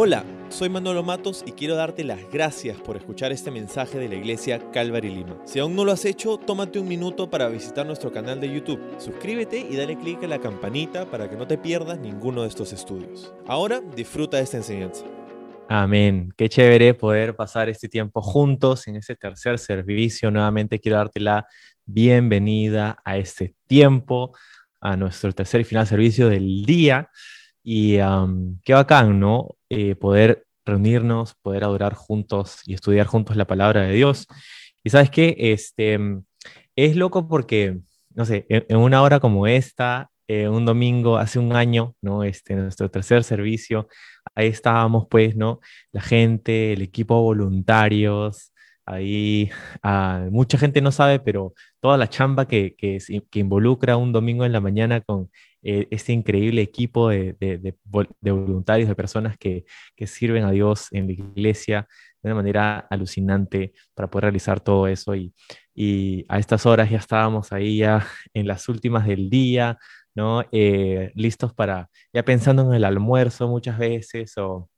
Hola, soy Manolo Matos y quiero darte las gracias por escuchar este mensaje de la iglesia Calvary Lima. Si aún no lo has hecho, tómate un minuto para visitar nuestro canal de YouTube. Suscríbete y dale clic a la campanita para que no te pierdas ninguno de estos estudios. Ahora disfruta de esta enseñanza. Amén. Qué chévere poder pasar este tiempo juntos en este tercer servicio. Nuevamente quiero darte la bienvenida a este tiempo, a nuestro tercer y final servicio del día. Y qué bacán, ¿no? Eh, poder reunirnos, poder adorar juntos y estudiar juntos la palabra de Dios. Y sabes qué, este, es loco porque, no sé, en, una hora como esta, eh, un domingo, hace un año, ¿no? Este, nuestro tercer servicio, ahí estábamos, pues, ¿no? La gente, el equipo voluntarios, ahí ah, mucha gente no sabe, pero toda la chamba que, que, que involucra un domingo en la mañana con eh, este increíble equipo de, voluntarios, de personas que, sirven a Dios en la iglesia de una manera alucinante para poder realizar todo eso. Y, y a estas horas ya estábamos ahí ya en las últimas del día, ¿no? Eh, listos para, ya pensando en el almuerzo muchas veces o,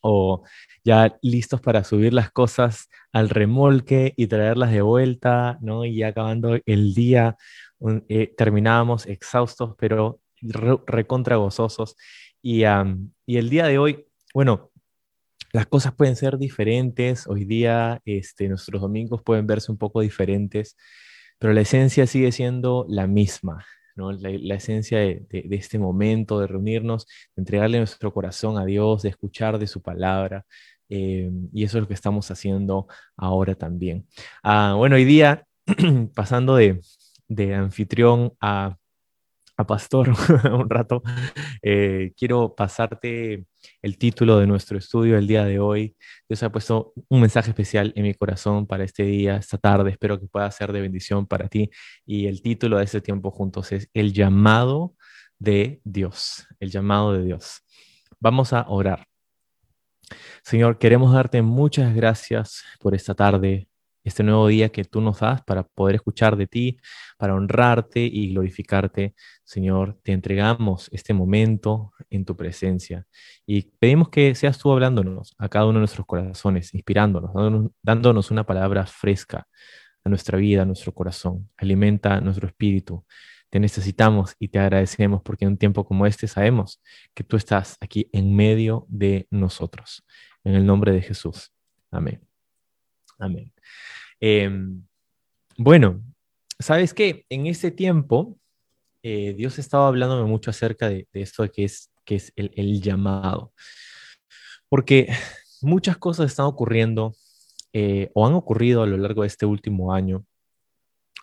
o ya listos para subir las cosas al remolque y traerlas de vuelta, ¿no? Y ya acabando el día eh, terminábamos exhaustos, pero recontra gozosos. Y, y, el día de hoy, bueno, las cosas pueden ser diferentes. Hoy día, este, nuestros domingos pueden verse un poco diferentes, pero la esencia sigue siendo la misma. ¿no? La, esencia de, este momento, de reunirnos, de entregarle nuestro corazón a Dios, de escuchar de su palabra. Eh, y eso es lo que estamos haciendo ahora también. Ah, bueno, hoy día, pasando de, de anfitrión a, pastor un rato, eh, quiero pasarte el título de nuestro estudio el día de hoy. Dios ha puesto un mensaje especial en mi corazón para este día, esta tarde. Espero que pueda ser de bendición para ti. Y el título de este tiempo juntos es El llamado de Dios. El llamado de Dios. Vamos a orar. Señor, queremos darte muchas gracias por esta tarde, este nuevo día que tú nos das para poder escuchar de ti, para honrarte y glorificarte. Señor, te entregamos este momento en tu presencia y pedimos que seas tú hablándonos a cada uno de nuestros corazones, inspirándonos, dándonos, una palabra fresca a nuestra vida, a nuestro corazón. Alimenta nuestro espíritu. Te necesitamos y te agradecemos porque en un tiempo como este sabemos que tú estás aquí en medio de nosotros. En el nombre de Jesús. Amén. Amén. Em, bueno, ¿sabes qué? En ese tiempo, eh, Dios estaba hablándome mucho acerca de, esto de que es, que es el, llamado. Porque muchas cosas están ocurriendo eh, o han ocurrido a lo largo de este último año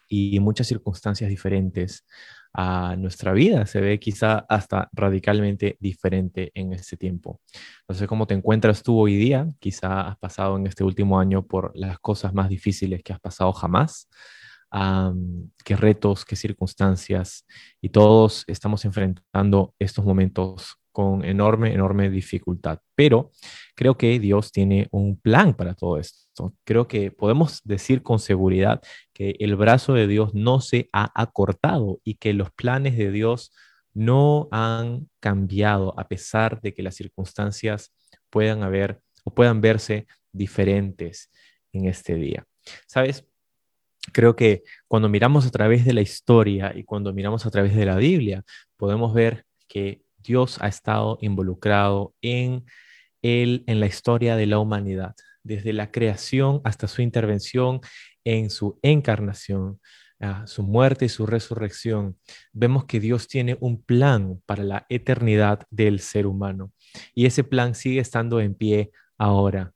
y muchas circunstancias diferentes a nuestra vida. Se ve quizá hasta radicalmente diferente en este tiempo. No sé cómo te encuentras tú hoy día. Quizá has pasado en este último año por las cosas más difíciles que has pasado jamás. qué retos, qué circunstancias. Y todos estamos enfrentando estos momentos con enorme, enorme dificultad. Pero creo que Dios tiene un plan para todo esto. Creo que podemos decir con seguridad que el brazo de Dios no se ha acortado y que los planes de Dios no han cambiado a pesar de que las circunstancias puedan haber o puedan verse diferentes en este día. ¿Sabes? Creo que cuando miramos a través de la historia y cuando miramos a través de la Biblia, podemos ver que Dios ha estado involucrado en, el, en la historia de la humanidad, desde la creación hasta su intervención en su encarnación, su muerte y su resurrección. Vemos que Dios tiene un plan para la eternidad del ser humano y ese plan sigue estando en pie ahora.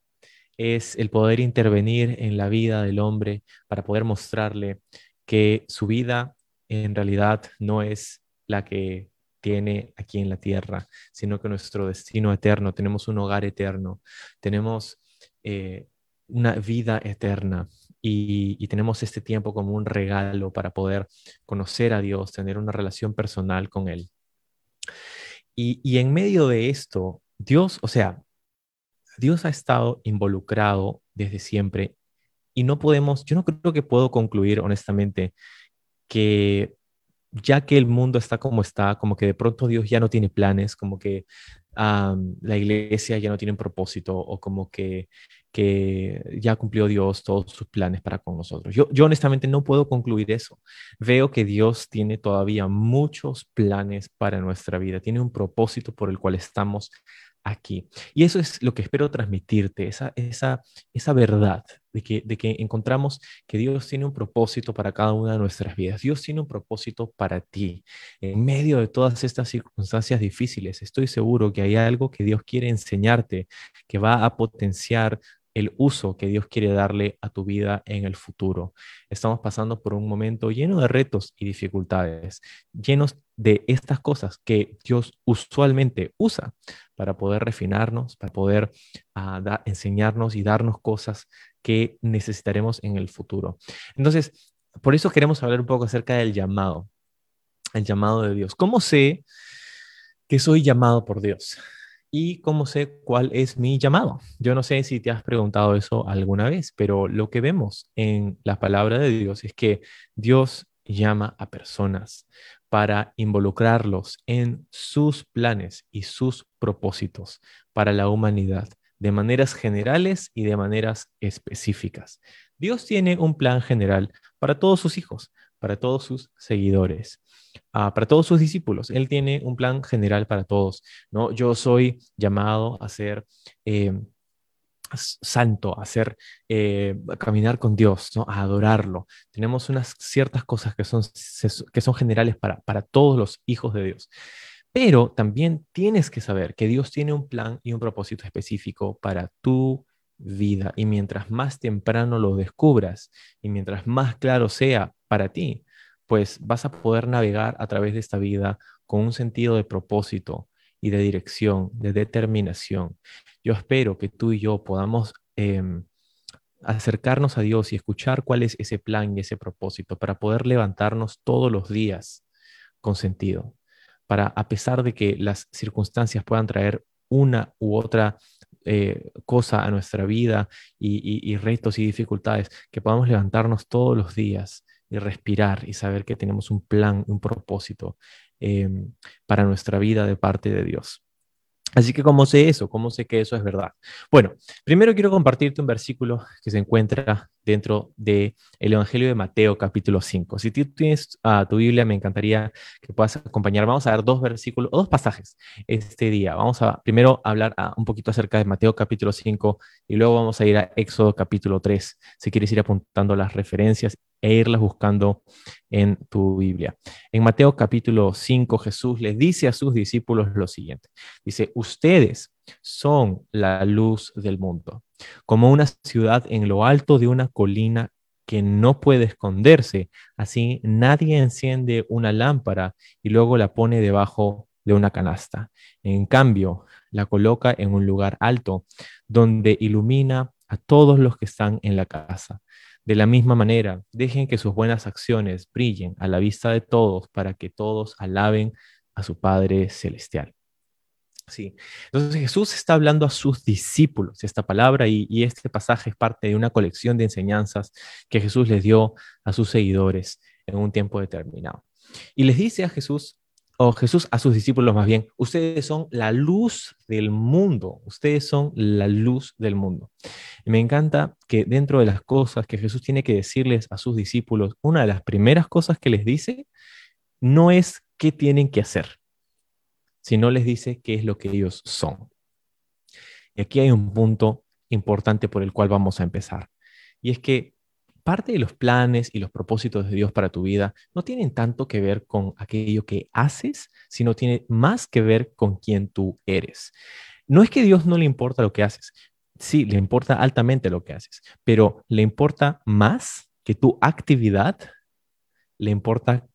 Es el poder intervenir en la vida del hombre para poder mostrarle que su vida en realidad no es la que tiene aquí en la tierra, sino que nuestro destino eterno, tenemos un hogar eterno, tenemos eh, una vida eterna y, tenemos este tiempo como un regalo para poder conocer a Dios, tener una relación personal con Él. Y, y en medio de esto, Dios, o sea, Dios ha estado involucrado desde siempre y no podemos, yo no creo que puedo concluir honestamente que ya que el mundo está como está, como que de pronto Dios ya no tiene planes, como que la iglesia ya no tiene un propósito o como que, que ya cumplió Dios todos sus planes para con nosotros. Yo, yo honestamente no puedo concluir eso. Veo que Dios tiene todavía muchos planes para nuestra vida, tiene un propósito por el cual estamos aquí. Y eso es lo que espero transmitirte, esa, esa, esa verdad de que, encontramos que Dios tiene un propósito para cada una de nuestras vidas. Dios tiene un propósito para ti. En medio de todas estas circunstancias difíciles, estoy seguro que hay algo que Dios quiere enseñarte, que va a potenciar el uso que Dios quiere darle a tu vida en el futuro. Estamos pasando por un momento lleno de retos y dificultades, llenos de estas cosas que Dios usualmente usa para poder refinarnos, para poder ah, enseñarnos y darnos cosas que necesitaremos en el futuro. Entonces, por eso queremos hablar un poco acerca del llamado, el llamado de Dios. ¿Cómo sé que soy llamado por Dios? ¿Y cómo sé cuál es mi llamado? Yo no sé si te has preguntado eso alguna vez, pero lo que vemos en la palabra de Dios es que Dios llama a personas para involucrarlos en sus planes y sus propósitos para la humanidad, de maneras generales y de maneras específicas. Dios tiene un plan general para todos sus hijos, para todos sus seguidores. Ah, para todos sus discípulos. Él tiene un plan general para todos. ¿no? Yo soy llamado a ser eh, santo, a ser, eh, caminar con Dios, ¿no? a adorarlo. Tenemos unas ciertas cosas que son, que son generales para, para todos los hijos de Dios. Pero también tienes que saber que Dios tiene un plan y un propósito específico para tu vida. Y mientras más temprano lo descubras y mientras más claro sea para ti, pues vas a poder navegar a través de esta vida con un sentido de propósito y de dirección, de determinación. Yo espero que tú y yo podamos em, acercarnos a Dios y escuchar cuál es ese plan y ese propósito para poder levantarnos todos los días con sentido, para a pesar de que las circunstancias puedan traer una u otra eh, cosa a nuestra vida y retos y dificultades, que podamos levantarnos todos los días y respirar y saber que tenemos un plan, un propósito em, para nuestra vida de parte de Dios. Así que, ¿cómo sé eso? ¿Cómo sé que eso es verdad? Bueno, primero quiero compartirte un versículo que se encuentra dentro del el Evangelio de Mateo, capítulo 5. Si tú tienes uh, tu Biblia, me encantaría que puedas acompañar. Vamos a ver dos versículos, dos pasajes este día. Vamos a primero hablar uh, un poquito acerca de Mateo, capítulo 5, y luego vamos a ir a Éxodo, capítulo 3. Si quieres ir apuntando las referencias e irlas buscando en tu Biblia. En Mateo capítulo 5, Jesús les dice a sus discípulos lo siguiente. Dice, ustedes son la luz del mundo, como una ciudad en lo alto de una colina que no puede esconderse. Así nadie enciende una lámpara y luego la pone debajo de una canasta. En cambio, la coloca en un lugar alto donde ilumina a todos los que están en la casa. De la misma manera, dejen que sus buenas acciones brillen a la vista de todos para que todos alaben a su Padre Celestial. Sí. Entonces Jesús está hablando a sus discípulos esta palabra y, y, este pasaje es parte de una colección de enseñanzas que Jesús les dio a sus seguidores en un tiempo determinado. Y les dice a Jesús, o Jesús a sus discípulos más bien, ustedes son la luz del mundo, ustedes son la luz del mundo. Me encanta que dentro de las cosas que Jesús tiene que decirles a sus discípulos, una de las primeras cosas que les dice no es qué tienen que hacer, sino les dice qué es lo que ellos son. Y aquí hay un punto importante por el cual vamos a empezar. Y es que parte de los planes y los propósitos de Dios para tu vida no tienen tanto que ver con aquello que haces, sino tiene más que ver con quién tú eres. No es que Dios no le importa lo que haces, sí, le importa altamente lo que haces, pero le importa más que tu actividad, le importa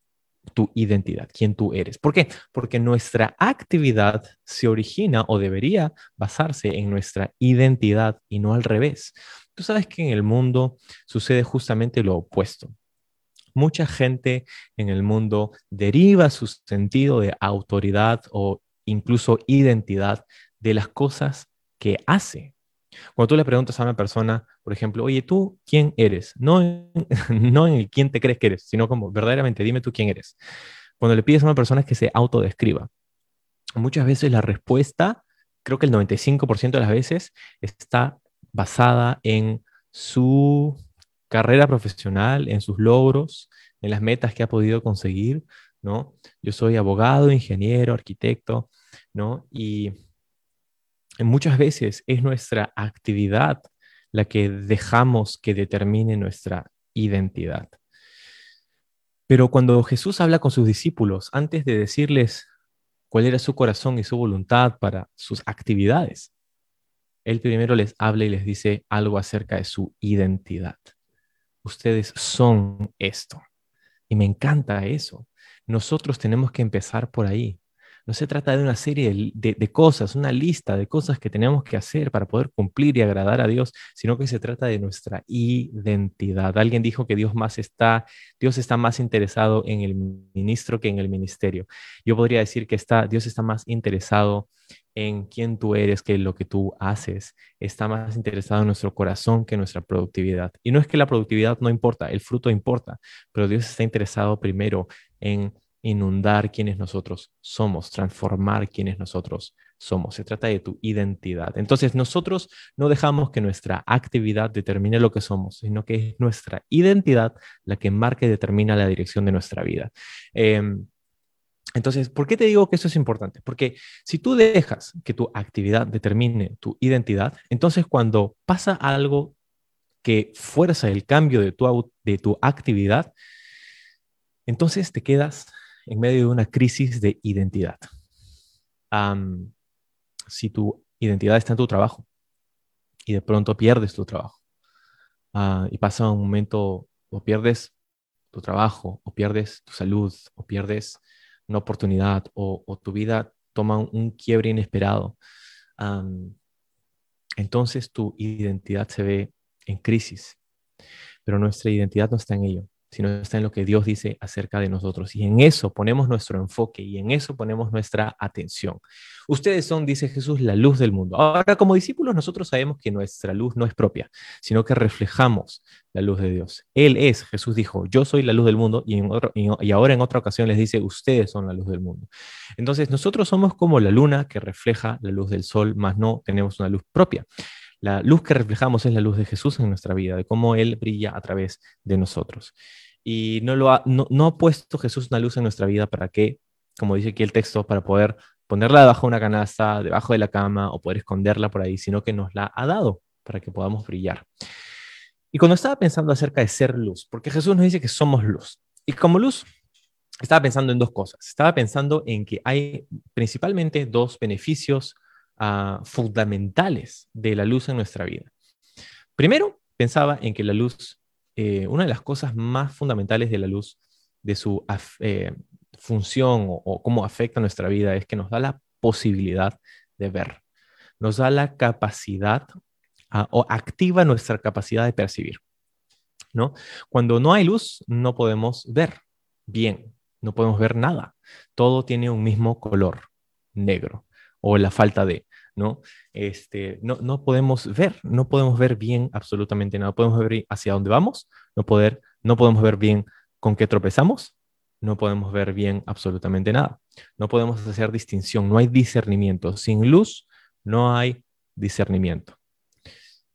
tu identidad, quién tú eres. ¿Por qué? Porque nuestra actividad se origina o debería basarse en nuestra identidad y no al revés. Tú sabes que en el mundo sucede justamente lo opuesto. Mucha gente en el mundo deriva su sentido de autoridad o incluso identidad de las cosas que hace. Cuando tú le preguntas a una persona, por ejemplo, oye, ¿tú quién eres? No en, no en el quién te crees que eres, sino como verdaderamente dime tú quién eres. Cuando le pides a una persona que se autodescriba, muchas veces la respuesta creo que el 95% de las veces está basada en su carrera profesional, en sus logros, en las metas que ha podido conseguir, ¿no? Yo soy abogado, ingeniero, arquitecto, ¿no? Y muchas veces es nuestra actividad la que dejamos que determine nuestra identidad. Pero cuando Jesús habla con sus discípulos, antes de decirles cuál era su corazón y su voluntad para sus actividades, Él primero les habla y les dice algo acerca de su identidad. Ustedes son esto. Y me encanta eso. Nosotros tenemos que empezar por ahí. No se trata de una serie de, cosas, una lista de cosas que tenemos que hacer para poder cumplir y agradar a Dios, sino que se trata de nuestra identidad. Alguien dijo que Dios más está, Dios está más interesado en el ministro que en el ministerio. Yo podría decir que está, Dios está más interesado en quién tú eres que lo que tú haces. Está más interesado en nuestro corazón que en nuestra productividad. Y no es que la productividad no importa, el fruto importa, pero Dios está interesado primero en inundar quienes nosotros somos, transformar quienes nosotros somos. Se trata de tu identidad. Entonces nosotros no dejamos que nuestra actividad determine lo que somos, sino que es nuestra identidad la que marca y determina la dirección de nuestra vida. Em, entonces, ¿por qué te digo que eso es importante? Porque si tú dejas que tu actividad determine tu identidad, entonces cuando pasa algo que fuerza el cambio de tu, de tu actividad, entonces te quedas en medio de una crisis de identidad. si tu identidad está en tu trabajo y de pronto pierdes tu trabajo ah, y pasa un momento o pierdes tu trabajo o pierdes tu salud o pierdes una oportunidad o, tu vida toma un, quiebre inesperado, entonces tu identidad se ve en crisis, pero nuestra identidad no está en ello sino está en lo que Dios dice acerca de nosotros. Y en eso ponemos nuestro enfoque y en eso ponemos nuestra atención. Ustedes son, dice Jesús, la luz del mundo. Ahora, como discípulos, nosotros sabemos que nuestra luz no es propia, sino que reflejamos la luz de Dios. Él es, Jesús dijo, yo soy la luz del mundo y, en otro, y ahora en otra ocasión les dice, ustedes son la luz del mundo. Entonces, nosotros somos como la luna que refleja la luz del sol, más no tenemos una luz propia. La luz que reflejamos es la luz de Jesús en nuestra vida, de cómo Él brilla a través de nosotros. Y no, lo ha, no, ha puesto Jesús una luz en nuestra vida para que, como dice aquí el texto, para poder ponerla debajo de una canasta, debajo de la cama o poder esconderla por ahí, sino que nos la ha dado para que podamos brillar. Y cuando estaba pensando acerca de ser luz, porque Jesús nos dice que somos luz, y como luz, estaba pensando en dos cosas. Estaba pensando en que hay principalmente dos beneficios Ah, fundamentales de la luz en nuestra vida. Primero, pensaba en que la luz, eh, una de las cosas más fundamentales de la luz, de su eh, función o, cómo afecta nuestra vida, es que nos da la posibilidad de ver, nos da la capacidad o activa nuestra capacidad de percibir. ¿no? Cuando no hay luz, no podemos ver bien, no podemos ver nada. Todo tiene un mismo color, negro o la falta de, ¿no? Este, no, no podemos ver, no podemos ver bien absolutamente nada. Podemos ver hacia dónde vamos, no, poder, no podemos ver bien con qué tropezamos, no podemos ver bien absolutamente nada. No podemos hacer distinción, no hay discernimiento. Sin luz no hay discernimiento.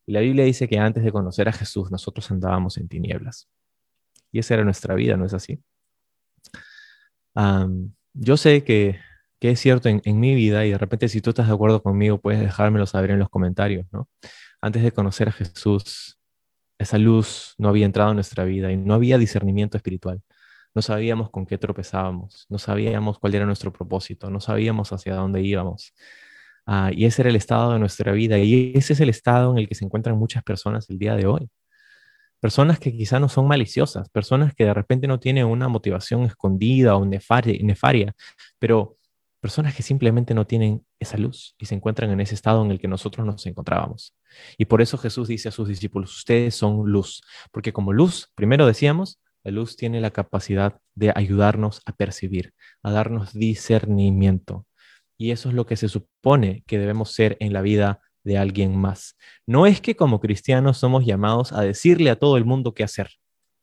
La Biblia dice que antes de conocer a Jesús nosotros andábamos en tinieblas. Y esa era nuestra vida, ¿no es así? yo sé que que es cierto en, mi vida y de repente si tú estás de acuerdo conmigo puedes dejármelo saber en los comentarios, ¿no? Antes de conocer a Jesús, esa luz no había entrado en nuestra vida y no había discernimiento espiritual. No sabíamos con qué tropezábamos, no sabíamos cuál era nuestro propósito, no sabíamos hacia dónde íbamos. Ah, y ese era el estado de nuestra vida y ese es el estado en el que se encuentran muchas personas el día de hoy. Personas que quizá no son maliciosas, personas que de repente no tienen una motivación escondida o nefaria, nefaria pero personas que simplemente no tienen esa luz y se encuentran en ese estado en el que nosotros nos encontrábamos. Y por eso Jesús dice a sus discípulos, ustedes son luz, porque como luz, primero decíamos, la luz tiene la capacidad de ayudarnos a percibir, a darnos discernimiento. Y eso es lo que se supone que debemos ser en la vida de alguien más. No es que como cristianos somos llamados a decirle a todo el mundo qué hacer.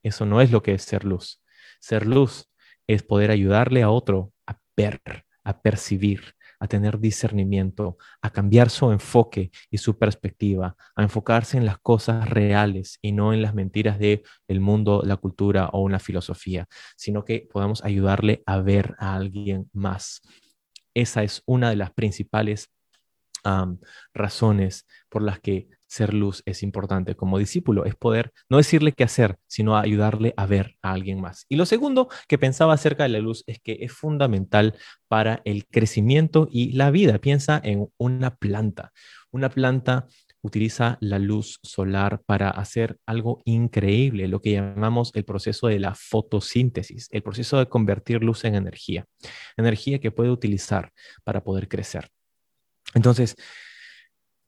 Eso no es lo que es ser luz. Ser luz es poder ayudarle a otro a ver, a percibir, a tener discernimiento, a cambiar su enfoque y su perspectiva, a enfocarse en las cosas reales y no en las mentiras de el mundo, la cultura o una filosofía, sino que podamos ayudarle a ver a alguien más. Esa es una de las principales razones por las que ser luz es importante como discípulo, es poder no decirle qué hacer, sino ayudarle a ver a alguien más. Y lo segundo que pensaba acerca de la luz es que es fundamental para el crecimiento y la vida. Piensa en una planta. Una planta utiliza la luz solar para hacer algo increíble, lo que llamamos el proceso de la fotosíntesis, el proceso de convertir luz en energía, energía que puede utilizar para poder crecer. Entonces,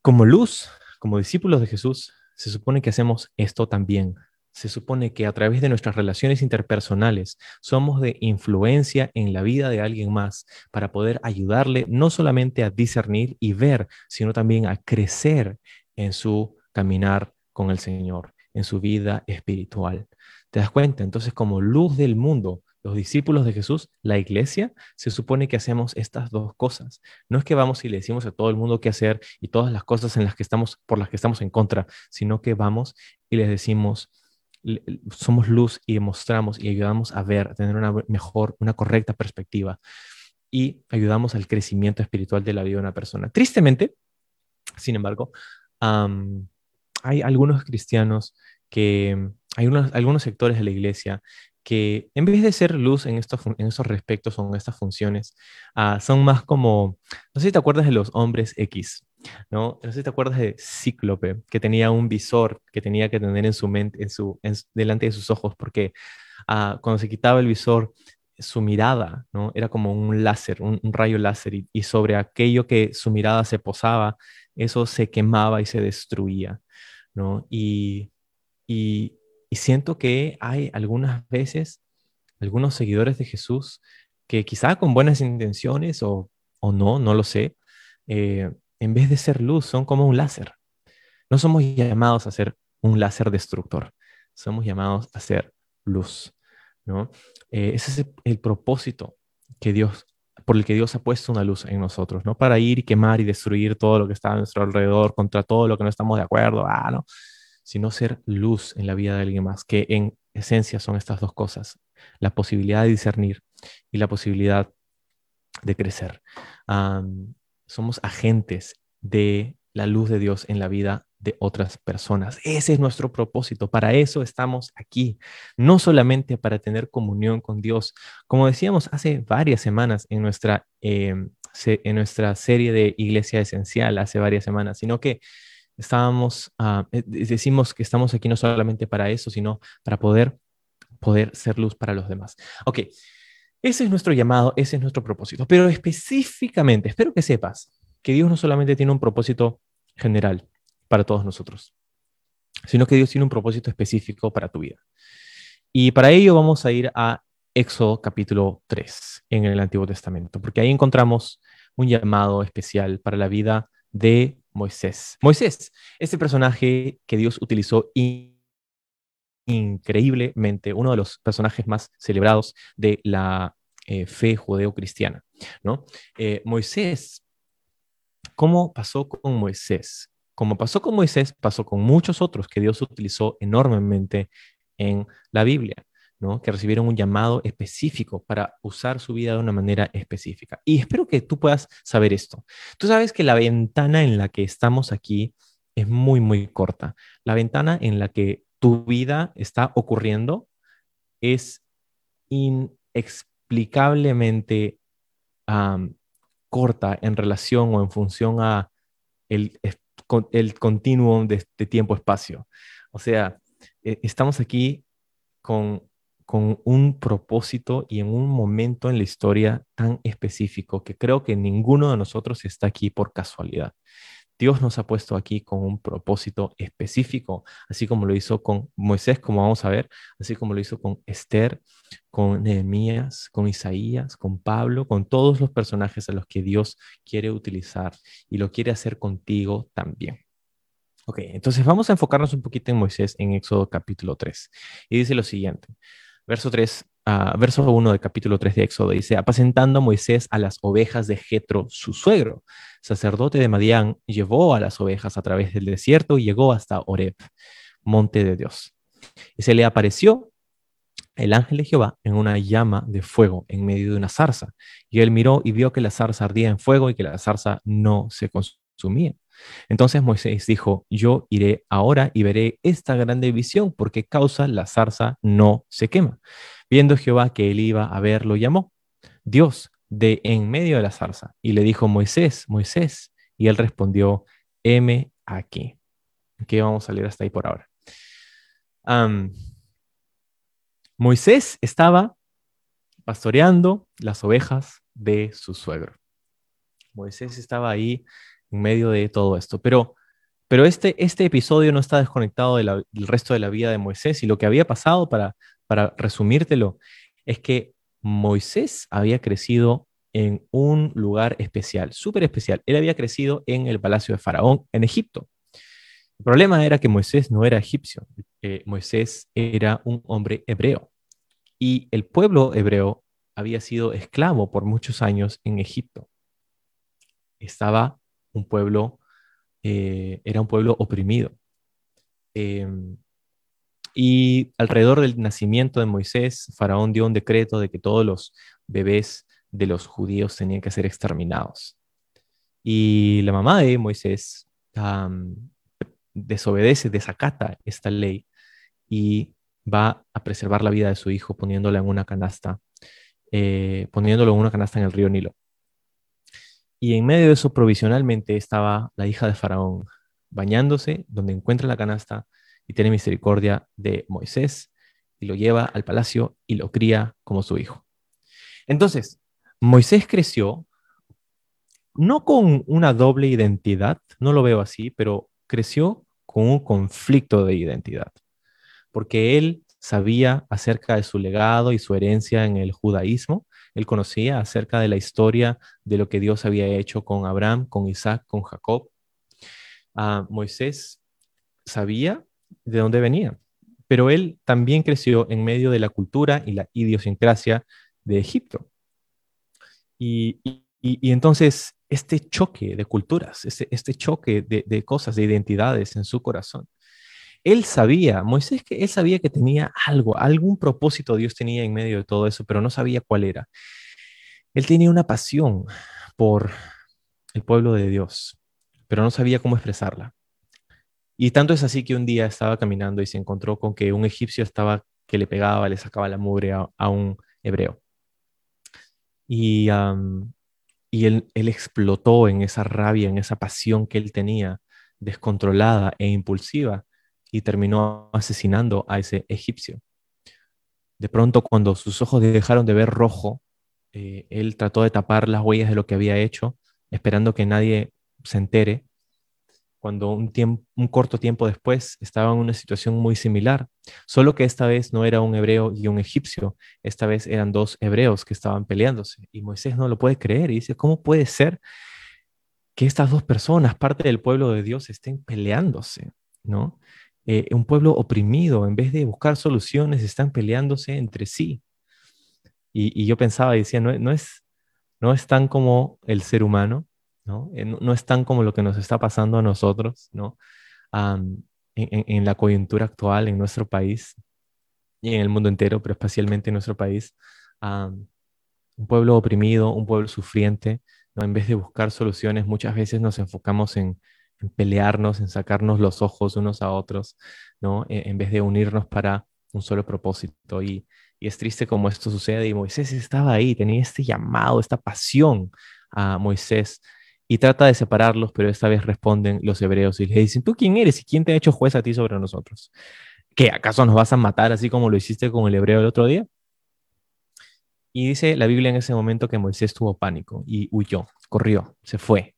como luz, como discípulos de Jesús, se supone que hacemos esto también. Se supone que a través de nuestras relaciones interpersonales somos de influencia en la vida de alguien más para poder ayudarle no solamente a discernir y ver, sino también a crecer en su caminar con el Señor, en su vida espiritual. ¿Te das cuenta? Entonces, como luz del mundo, los discípulos de Jesús, la iglesia, se supone que hacemos estas dos cosas. No es que vamos y le decimos a todo el mundo qué hacer y todas las cosas en las que estamos, por las que estamos en contra, sino que vamos y les decimos, somos luz y mostramos y ayudamos a ver, a tener una mejor, una correcta perspectiva y ayudamos al crecimiento espiritual de la vida de una persona. Tristemente, sin embargo, hay algunos cristianos que, hay unos, algunos sectores de la iglesia que en vez de ser luz en estos, en estos respectos o en estas funciones, ah, son más como, no sé si te acuerdas de los hombres X, ¿no? No sé si te acuerdas de Cíclope, que tenía un visor que tenía que tener en su mente, en su, delante de sus ojos, porque ah, cuando se quitaba el visor, su mirada, ¿no? Era como un láser, un, rayo láser, y, sobre aquello que su mirada se posaba, eso se quemaba y se destruía, ¿no? Y, y, y siento que hay algunas veces algunos seguidores de Jesús que quizá con buenas intenciones o, no, no lo sé, eh, en vez de ser luz son como un láser. No somos llamados a ser un láser destructor, somos llamados a ser luz. ¿no? Eh, ese es el, propósito que Dios, por el que Dios ha puesto una luz en nosotros, no para ir y quemar y destruir todo lo que está a nuestro alrededor, contra todo lo que no estamos de acuerdo, ah, no, sino ser luz en la vida de alguien más, que en esencia son estas dos cosas, la posibilidad de discernir y la posibilidad de crecer. somos agentes de la luz de Dios en la vida de otras personas. Ese es nuestro propósito. Para eso estamos aquí, no solamente para tener comunión con Dios. Como decíamos hace varias semanas en nuestra, em, en nuestra serie de Iglesia Esencial, hace varias semanas, sino que ah, eh, decimos que estamos aquí no solamente para eso, sino para poder, poder ser luz para los demás. Ok, ese es nuestro llamado, ese es nuestro propósito, pero específicamente, espero que sepas que Dios no solamente tiene un propósito general para todos nosotros, sino que Dios tiene un propósito específico para tu vida. Y para ello vamos a ir a Éxodo capítulo 3 en el Antiguo Testamento, porque ahí encontramos un llamado especial para la vida de Moisés. Moisés, este personaje que Dios utilizó increíblemente, uno de los personajes más celebrados de la eh, fe judeo-cristiana, ¿no? Eh, Moisés, ¿cómo pasó con Moisés? Como pasó con Moisés, pasó con muchos otros que Dios utilizó enormemente en la Biblia que recibieron un llamado específico para usar su vida de una manera específica. Y espero que tú puedas saber esto. Tú sabes que la ventana en la que estamos aquí es muy, muy corta. La ventana en la que tu vida está ocurriendo es inexplicablemente corta en relación o en función a el, el continuum de, tiempo-espacio. O sea, e, estamos aquí con con un propósito y en un momento en la historia tan específico que creo que ninguno de nosotros está aquí por casualidad. Dios nos ha puesto aquí con un propósito específico, así como lo hizo con Moisés, como vamos a ver, así como lo hizo con Esther, con Nehemías, con Isaías, con Pablo, con todos los personajes a los que Dios quiere utilizar y lo quiere hacer contigo también. Ok, entonces vamos a enfocarnos un poquito en Moisés en Éxodo capítulo 3. Y dice lo siguiente. Verso 3 ah, verso 1 del capítulo 3 de Éxodo, dice, apacentando Moisés a las ovejas de Jetro, su suegro, sacerdote de Madián, llevó a las ovejas a través del desierto y llegó hasta Oreb, monte de Dios. Y se le apareció el ángel de Jehová en una llama de fuego en medio de una zarza. Y él miró y vio que la zarza ardía en fuego y que la zarza no se consumía. Entonces Moisés dijo, yo iré ahora y veré esta grande visión, porque causa la zarza no se quema. Viendo Jehová que él iba a ver, lo llamó Dios de en medio de la zarza y le dijo, Moisés, Moisés. Y él respondió, heme aquí. Aquí vamos a leer hasta ahí por ahora. Moisés estaba pastoreando las ovejas de su suegro. Moisés estaba ahí en medio de todo esto. Pero, pero este, este episodio no está desconectado del resto de la vida de Moisés y lo que había pasado, para, para resumírtelo, es que Moisés había crecido en un lugar especial, súper especial. Él había crecido en el palacio de Faraón en Egipto. El problema era que Moisés no era egipcio, eh, Moisés era un hombre hebreo y el pueblo hebreo había sido esclavo por muchos años en Egipto. Estaba un pueblo, eh, era un pueblo oprimido. Em, y alrededor del nacimiento de Moisés, Faraón dio un decreto de que todos los bebés de los judíos tenían que ser exterminados. Y la mamá de Moisés desobedece, desacata esta ley y va a preservar la vida de su hijo poniéndolo en una canasta, eh, poniéndolo en una canasta en el río Nilo. Y en medio de eso, provisionalmente, estaba la hija de Faraón bañándose, donde encuentra la canasta y tiene misericordia de Moisés y lo lleva al palacio y lo cría como su hijo. Entonces, Moisés creció no con una doble identidad, no lo veo así, pero creció con un conflicto de identidad, porque él sabía acerca de su legado y su herencia en el judaísmo, él conocía acerca de la historia de lo que Dios había hecho con Abraham, con Isaac, con Jacob. Ah, Moisés sabía de dónde venía, pero él también creció en medio de la cultura y la idiosincrasia de Egipto. Y, entonces este choque de culturas, este, este choque de, de, cosas, de identidades en su corazón, él sabía, Moisés, que él sabía que tenía algo, algún propósito Dios tenía en medio de todo eso, pero no sabía cuál era. Él tenía una pasión por el pueblo de Dios, pero no sabía cómo expresarla. Y tanto es así que un día estaba caminando y se encontró con que un egipcio estaba que le pegaba, le sacaba la mugre a, un hebreo. Y, y él, él explotó en esa rabia, en esa pasión que él tenía, descontrolada e impulsiva, y terminó asesinando a ese egipcio. De pronto, cuando sus ojos dejaron de ver rojo, eh, él trató de tapar las huellas de lo que había hecho, esperando que nadie se entere. Cuando un, tiempo, un corto tiempo después estaba en una situación muy similar, solo que esta vez no era un hebreo y un egipcio, esta vez eran dos hebreos que estaban peleándose. Y Moisés no lo puede creer y dice, ¿cómo puede ser que estas dos personas, parte del pueblo de Dios, estén peleándose? ¿No? Eh, un pueblo oprimido, en vez de buscar soluciones, están peleándose entre sí. Y, yo pensaba y decía, no, no, es, no es tan como el ser humano, ¿no? Eh, no, es tan como lo que nos está pasando a nosotros, ¿no? en, la coyuntura actual en nuestro país y en el mundo entero, pero especialmente en nuestro país. un pueblo oprimido, un pueblo sufriente, ¿no? En vez de buscar soluciones, muchas veces nos enfocamos en, en pelearnos, en sacarnos los ojos unos a otros, ¿no? E, en, vez de unirnos para un solo propósito. Y, es triste como esto sucede. Y Moisés estaba ahí, tenía este llamado, esta pasión a Moisés. Y trata de separarlos, pero esta vez responden los hebreos y le dicen, ¿tú quién eres y quién te ha hecho juez a ti sobre nosotros? ¿Qué acaso nos vas a matar así como lo hiciste con el hebreo el otro día? Y dice la Biblia en ese momento que Moisés tuvo pánico y huyó, corrió, se fue,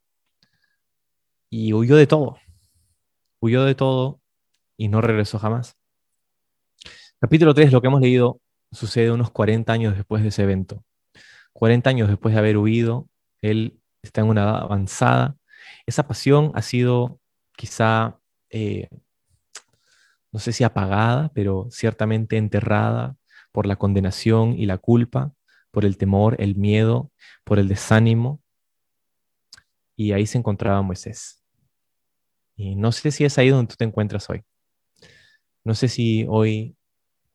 y huyó de todo. Huyó de todo y no regresó jamás. Capítulo 3, lo que hemos leído, sucede unos 40 años después de ese evento. 40 años después de haber huido, él está en una edad avanzada. Esa pasión ha sido quizá, eh, no sé si apagada, pero ciertamente enterrada por la condenación y la culpa, por el temor, el miedo, por el desánimo. Y ahí se encontraba Moisés. No sé si es ahí donde tú te encuentras hoy. No sé si hoy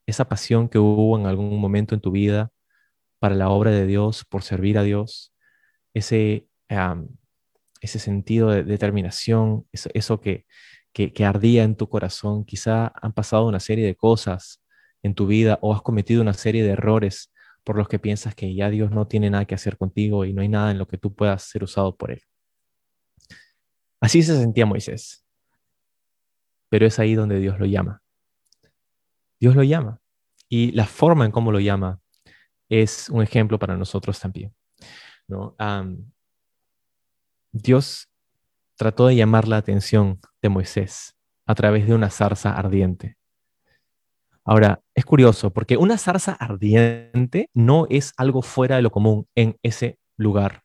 esa pasión que hubo en algún momento en tu vida para la obra de Dios, por servir a Dios, ese, ese sentido de determinación, eso, que, que, ardía en tu corazón, quizá han pasado una serie de cosas en tu vida o has cometido una serie de errores por los que piensas que ya Dios no tiene nada que hacer contigo y no hay nada en lo que tú puedas ser usado por Él. Así se sentía Moisés. Pero es ahí donde Dios lo llama. Dios lo llama. Y la forma en cómo lo llama es un ejemplo para nosotros también. Dios trató de llamar la atención de Moisés a través de una zarza ardiente. Ahora, es curioso porque una zarza ardiente no es algo fuera de lo común en ese lugar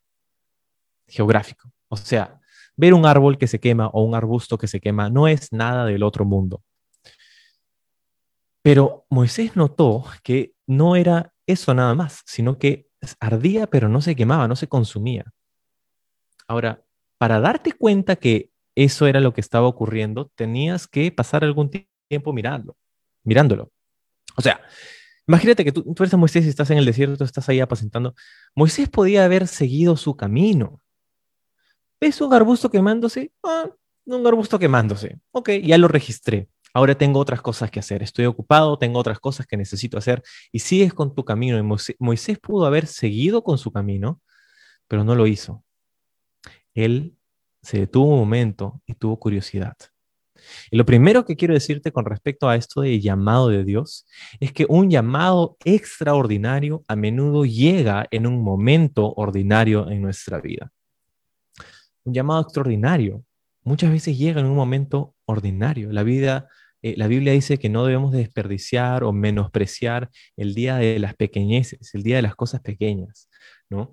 geográfico. O sea, ver un árbol que se quema o un arbusto que se quema no es nada del otro mundo. Pero Moisés notó que no era eso nada más, sino que ardía pero no se quemaba, no se consumía. Ahora, para darte cuenta que eso era lo que estaba ocurriendo, tenías que pasar algún tiempo mirando, mirándolo. O sea, imagínate que tú, tú eres Moisés y estás en el desierto, estás ahí apacentando. Moisés podía haber seguido su camino. ¿Ves un arbusto quemándose? Ah, un arbusto quemándose. Ok, ya lo registré. Ahora tengo otras cosas que hacer. Estoy ocupado, tengo otras cosas que necesito hacer. Y sigues con tu camino. Moisés pudo haber seguido con su camino, pero no lo hizo. Él se detuvo un momento y tuvo curiosidad. Y lo primero que quiero decirte con respecto a esto de llamado de Dios es que un llamado extraordinario a menudo llega en un momento ordinario en nuestra vida. Un llamado extraordinario muchas veces llega en un momento ordinario. La vida, eh, la Biblia dice que no debemos desperdiciar o menospreciar el día de las pequeñeces, el día de las cosas pequeñas, ¿no?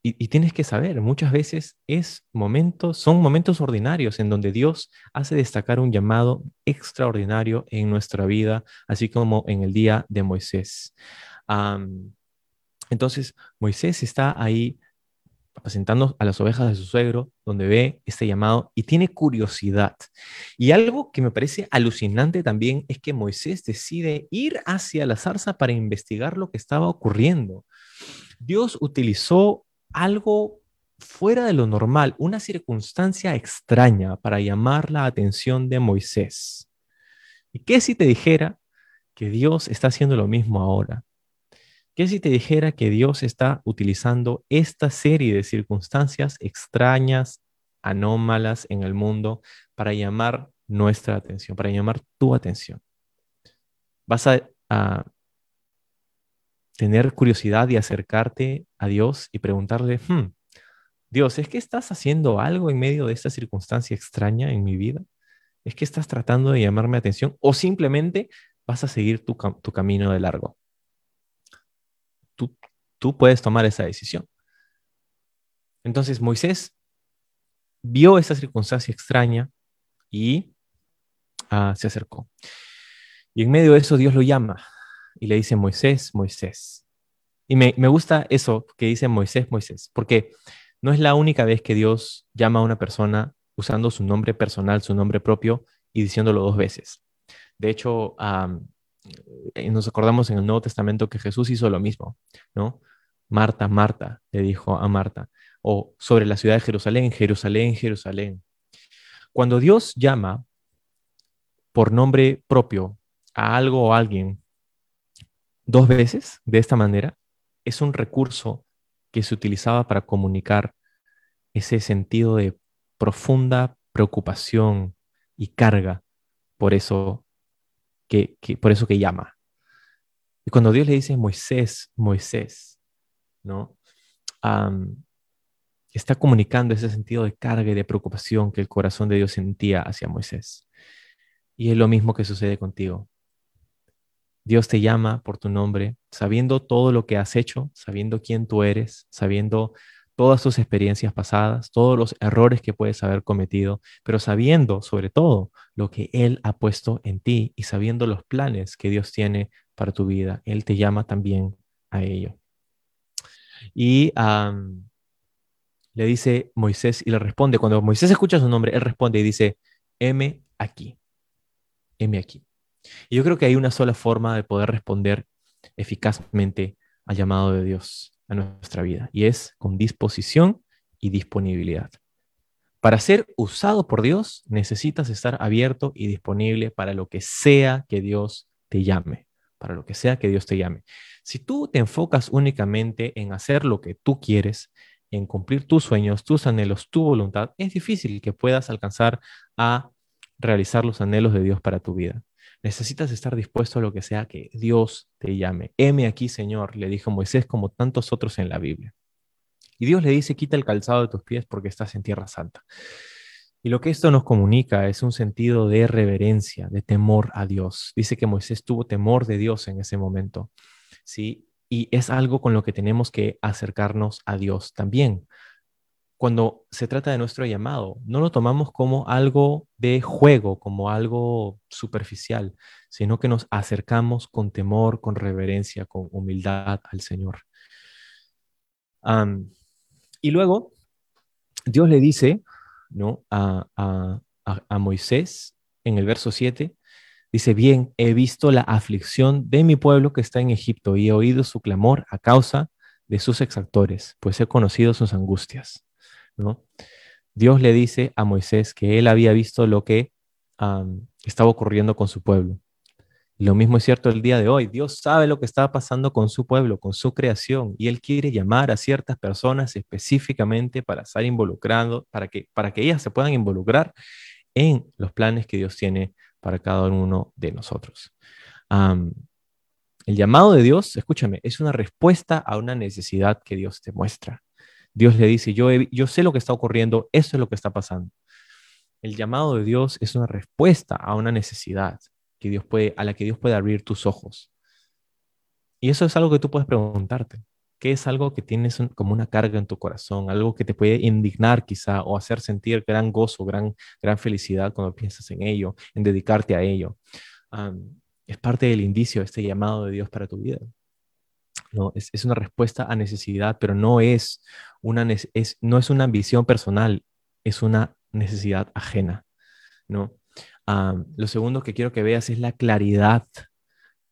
Y, tienes que saber, muchas veces es momentos, son momentos ordinarios en donde Dios hace destacar un llamado extraordinario en nuestra vida, así como en el día de Moisés. entonces, Moisés está ahí apacentando a las ovejas de su suegro, donde ve este llamado y tiene curiosidad. Y algo que me parece alucinante también es que Moisés decide ir hacia la zarza para investigar lo que estaba ocurriendo. Dios utilizó algo fuera de lo normal, una circunstancia extraña para llamar la atención de Moisés. ¿Y qué si te dijera que Dios está haciendo lo mismo ahora? ¿Qué si te dijera que Dios está utilizando esta serie de circunstancias extrañas, anómalas en el mundo para llamar nuestra atención, para llamar tu atención? Vas a, tener curiosidad y acercarte a Dios y preguntarle, hmm, Dios, ¿es que estás haciendo algo en medio de esta circunstancia extraña en mi vida? ¿Es que estás tratando de llamarme atención o simplemente vas a seguir tu, camino de largo? Tú, tú puedes tomar esa decisión. Entonces Moisés vio esa circunstancia extraña y ah, se acercó. Y en medio de eso Dios lo llama y le dice Moisés, Moisés. Y me, gusta eso que dice Moisés, Moisés, porque no es la única vez que Dios llama a una persona usando su nombre personal, su nombre propio y diciéndolo dos veces. De hecho, eh, nos acordamos en el Nuevo Testamento que Jesús hizo lo mismo, ¿no? Marta, Marta, le dijo a Marta, o sobre la ciudad de Jerusalén, Jerusalén, Jerusalén. Cuando Dios llama por nombre propio a algo o a alguien, dos veces de esta manera, es un recurso que se utilizaba para comunicar ese sentido de profunda preocupación y carga por eso que, por eso que llama. Y cuando Dios le dice Moisés, Moisés, ¿no? está comunicando ese sentido de carga y de preocupación que el corazón de Dios sentía hacia Moisés. Y es lo mismo que sucede contigo. Dios te llama por tu nombre, sabiendo todo lo que has hecho, sabiendo quién tú eres, sabiendo todas tus experiencias pasadas, todos los errores que puedes haber cometido, pero sabiendo sobre todo lo que Él ha puesto en ti y sabiendo los planes que Dios tiene para tu vida. Él te llama también a ello. Y le dice Moisés y le responde, cuando Moisés escucha su nombre, él responde y dice, heme aquí, heme aquí. Y yo creo que hay una sola forma de poder responder eficazmente al llamado de Dios a nuestra vida, y es con disposición y disponibilidad. Para ser usado por Dios, necesitas estar abierto y disponible para lo que sea que Dios te llame, para lo que sea que Dios te llame. Si tú te enfocas únicamente en hacer lo que tú quieres, en cumplir tus sueños, tus anhelos, tu voluntad, es difícil que puedas alcanzar a realizar los anhelos de Dios para tu vida. Necesitas estar dispuesto a lo que sea que Dios te llame. Heme aquí, Señor, le dijo Moisés como tantos otros en la Biblia. Y Dios le dice, quita el calzado de tus pies porque estás en tierra santa. Y lo que esto nos comunica es un sentido de reverencia, de temor a Dios. Dice que Moisés tuvo temor de Dios en ese momento. ¿sí? Y es algo con lo que tenemos que acercarnos a Dios también. Cuando se trata de nuestro llamado, no lo tomamos como algo de juego, como algo superficial, sino que nos acercamos con temor, con reverencia, con humildad al Señor. y luego, Dios le dice ¿no? a, a Moisés en el verso 7, Dice, bien, he visto la aflicción de mi pueblo que está en Egipto y he oído su clamor a causa de sus exactores, pues he conocido sus angustias. Dios le dice a Moisés que él había visto lo que estaba ocurriendo con su pueblo. Lo mismo es cierto el día de hoy. Dios sabe lo que está pasando con su pueblo, con su creación, y Él quiere llamar a ciertas personas específicamente para estar involucrando, para que, para que ellas se puedan involucrar en los planes que Dios tiene para cada uno de nosotros. el llamado de Dios, escúchame, es una respuesta a una necesidad que Dios te muestra. Dios le dice, yo, yo sé lo que está ocurriendo, esto es lo que está pasando. El llamado de Dios es una respuesta a una necesidad que Dios puede, a la que Dios puede abrir tus ojos. Y eso es algo que tú puedes preguntarte. ¿Qué es algo que tienes como una carga en tu corazón? Algo que te puede indignar quizá o hacer sentir gran gozo, gran, gran felicidad cuando piensas en ello, en dedicarte a ello. es parte del indicio, este llamado de Dios para tu vida. ¿No? Es, una respuesta a necesidad, pero no es, una, es, no es una ambición personal, es una necesidad ajena. ¿no? lo segundo que quiero que veas es la claridad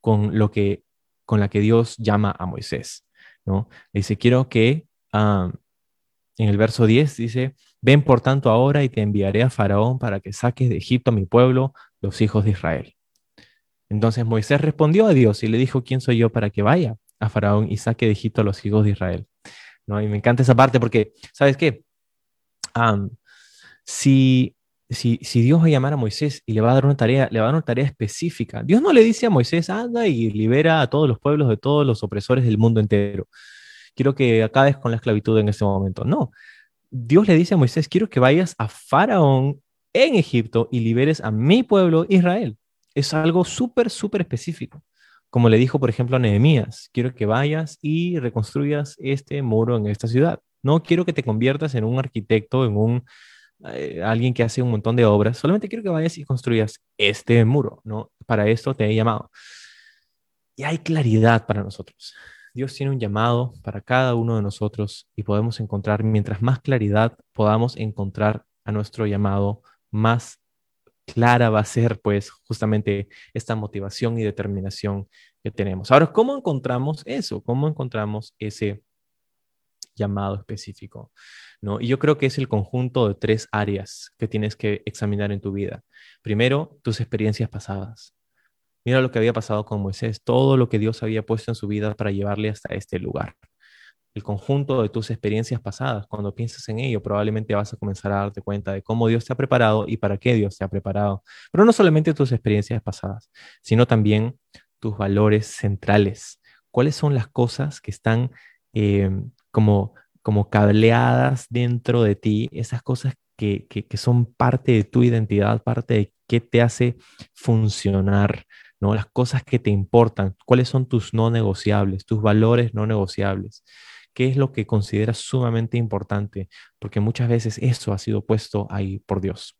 con, lo que, con la que Dios llama a Moisés. ¿no? Dice, quiero que, en el verso 10 dice, ven por tanto ahora y te enviaré a Faraón para que saques de Egipto a mi pueblo, los hijos de Israel. Entonces Moisés respondió a Dios y le dijo, ¿quién soy yo para que vaya a Faraón y saque de Egipto a los hijos de Israel? ¿No? Y me encanta esa parte porque, ¿sabes qué? si, si, si, Dios va a llamar a Moisés y le va a dar una tarea, le va a dar una tarea específica. Dios no le dice a Moisés, anda y libera a todos los pueblos de todos los opresores del mundo entero. Quiero que acabes con la esclavitud en este momento. No. Dios le dice a Moisés, quiero que vayas a Faraón en Egipto y liberes a mi pueblo Israel. Es algo súper, súper específico. Como le dijo, por ejemplo, a Nehemías, quiero que vayas y reconstruyas este muro en esta ciudad. No quiero que te conviertas en un arquitecto, en un eh, alguien que hace un montón de obras, solamente quiero que vayas y construyas este muro, ¿no? Para esto te he llamado. Y hay claridad para nosotros. Dios tiene un llamado para cada uno de nosotros y podemos encontrar, mientras más claridad podamos encontrar a nuestro llamado, más clara va a ser pues justamente esta motivación y determinación que tenemos. Ahora, ¿cómo encontramos eso? ¿Cómo encontramos ese llamado específico? ¿no? Y yo creo que es el conjunto de tres áreas que tienes que examinar en tu vida. Primero, tus experiencias pasadas. Mira lo que había pasado con Moisés, todo lo que Dios había puesto en su vida para llevarle hasta este lugar. El conjunto de tus experiencias pasadas, cuando piensas en ello, probablemente vas a comenzar a darte cuenta de cómo Dios te ha preparado y para qué Dios te ha preparado. Pero no solamente tus experiencias pasadas, sino también tus valores centrales. ¿Cuáles son las cosas que están eh, como como cableadas dentro de ti, esas cosas que, son parte de tu identidad, parte de qué te hace funcionar, ¿no? Las cosas que te importan, cuáles son tus no negociables, tus valores no negociables, qué es lo que consideras sumamente importante, porque muchas veces eso ha sido puesto ahí por Dios.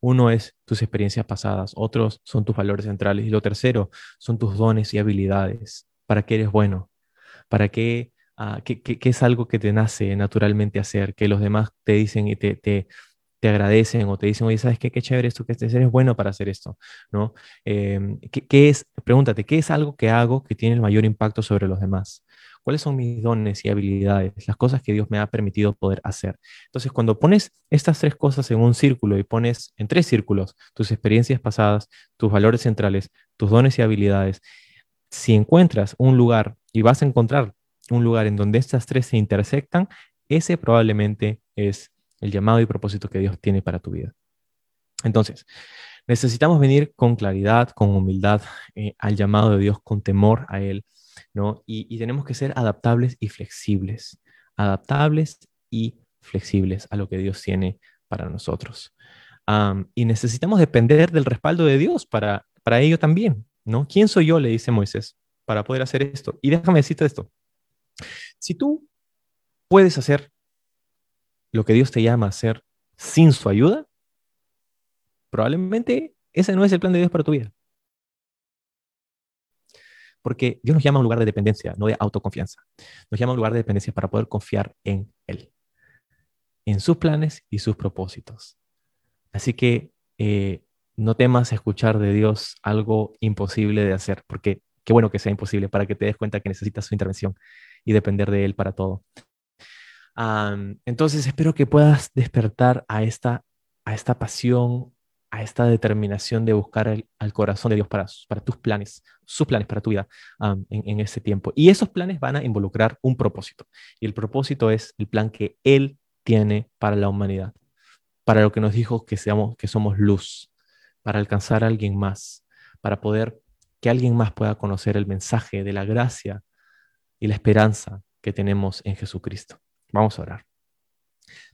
Uno es tus experiencias pasadas, otros son tus valores centrales y lo tercero son tus dones y habilidades. ¿Para qué eres bueno? ¿Para qué, ah, qué, es algo que te nace naturalmente hacer? Que los demás te dicen y te, te, te agradecen o te dicen, oye, ¿sabes qué? Qué chévere esto, que este eres bueno para hacer esto, ¿no? Em, ¿qué, ¿qué, es, pregúntate, ¿qué es algo que hago que tiene el mayor impacto sobre los demás? ¿Cuáles son mis dones y habilidades? Las cosas que Dios me ha permitido poder hacer. Entonces, cuando pones estas tres cosas en un círculo y pones en tres círculos tus experiencias pasadas, tus valores centrales, tus dones y habilidades, si encuentras un lugar y vas a encontrar un lugar en donde estas tres se intersectan, ese probablemente es el llamado y propósito que Dios tiene para tu vida. Entonces, necesitamos venir con claridad, con humildad eh, al llamado de Dios, con temor a Él, y, tenemos que ser adaptables y flexibles, adaptables y flexibles a lo que Dios tiene para nosotros. y necesitamos depender del respaldo de Dios para, para ello también, ¿no? ¿Quién soy yo? Le dice Moisés, para poder hacer esto. Y déjame decirte esto. Si tú puedes hacer lo que Dios te llama a hacer sin su ayuda, probablemente ese no es el plan de Dios para tu vida. Porque Dios nos llama a un lugar de dependencia, no de autoconfianza. Nos llama a un lugar de dependencia para poder confiar en Él, en sus planes y sus propósitos. Así que eh, no temas escuchar de Dios algo imposible de hacer, porque qué bueno que sea imposible para que te des cuenta que necesitas su intervención y depender de Él para todo. Entonces espero que puedas despertar a esta, a esta pasión, a esta determinación de buscar al corazón de Dios para, para tus planes, sus planes para tu vida en, en ese tiempo. Y esos planes van a involucrar un propósito. Y el propósito es el plan que Él tiene para la humanidad, para lo que nos dijo que, seamos, que somos luz, para alcanzar a alguien más, para poder que alguien más pueda conocer el mensaje de la gracia y la esperanza que tenemos en Jesucristo. Vamos a orar.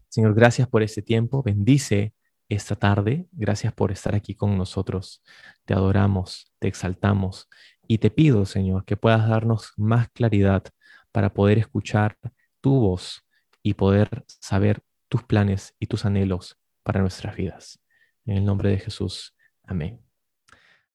Señor, gracias por este tiempo. Bendice esta tarde. Gracias por estar aquí con nosotros. Te adoramos, te exaltamos y te pido, Señor, que puedas darnos más claridad para poder escuchar tu voz y poder saber tus planes y tus anhelos para nuestras vidas. En el nombre de Jesús. Amén.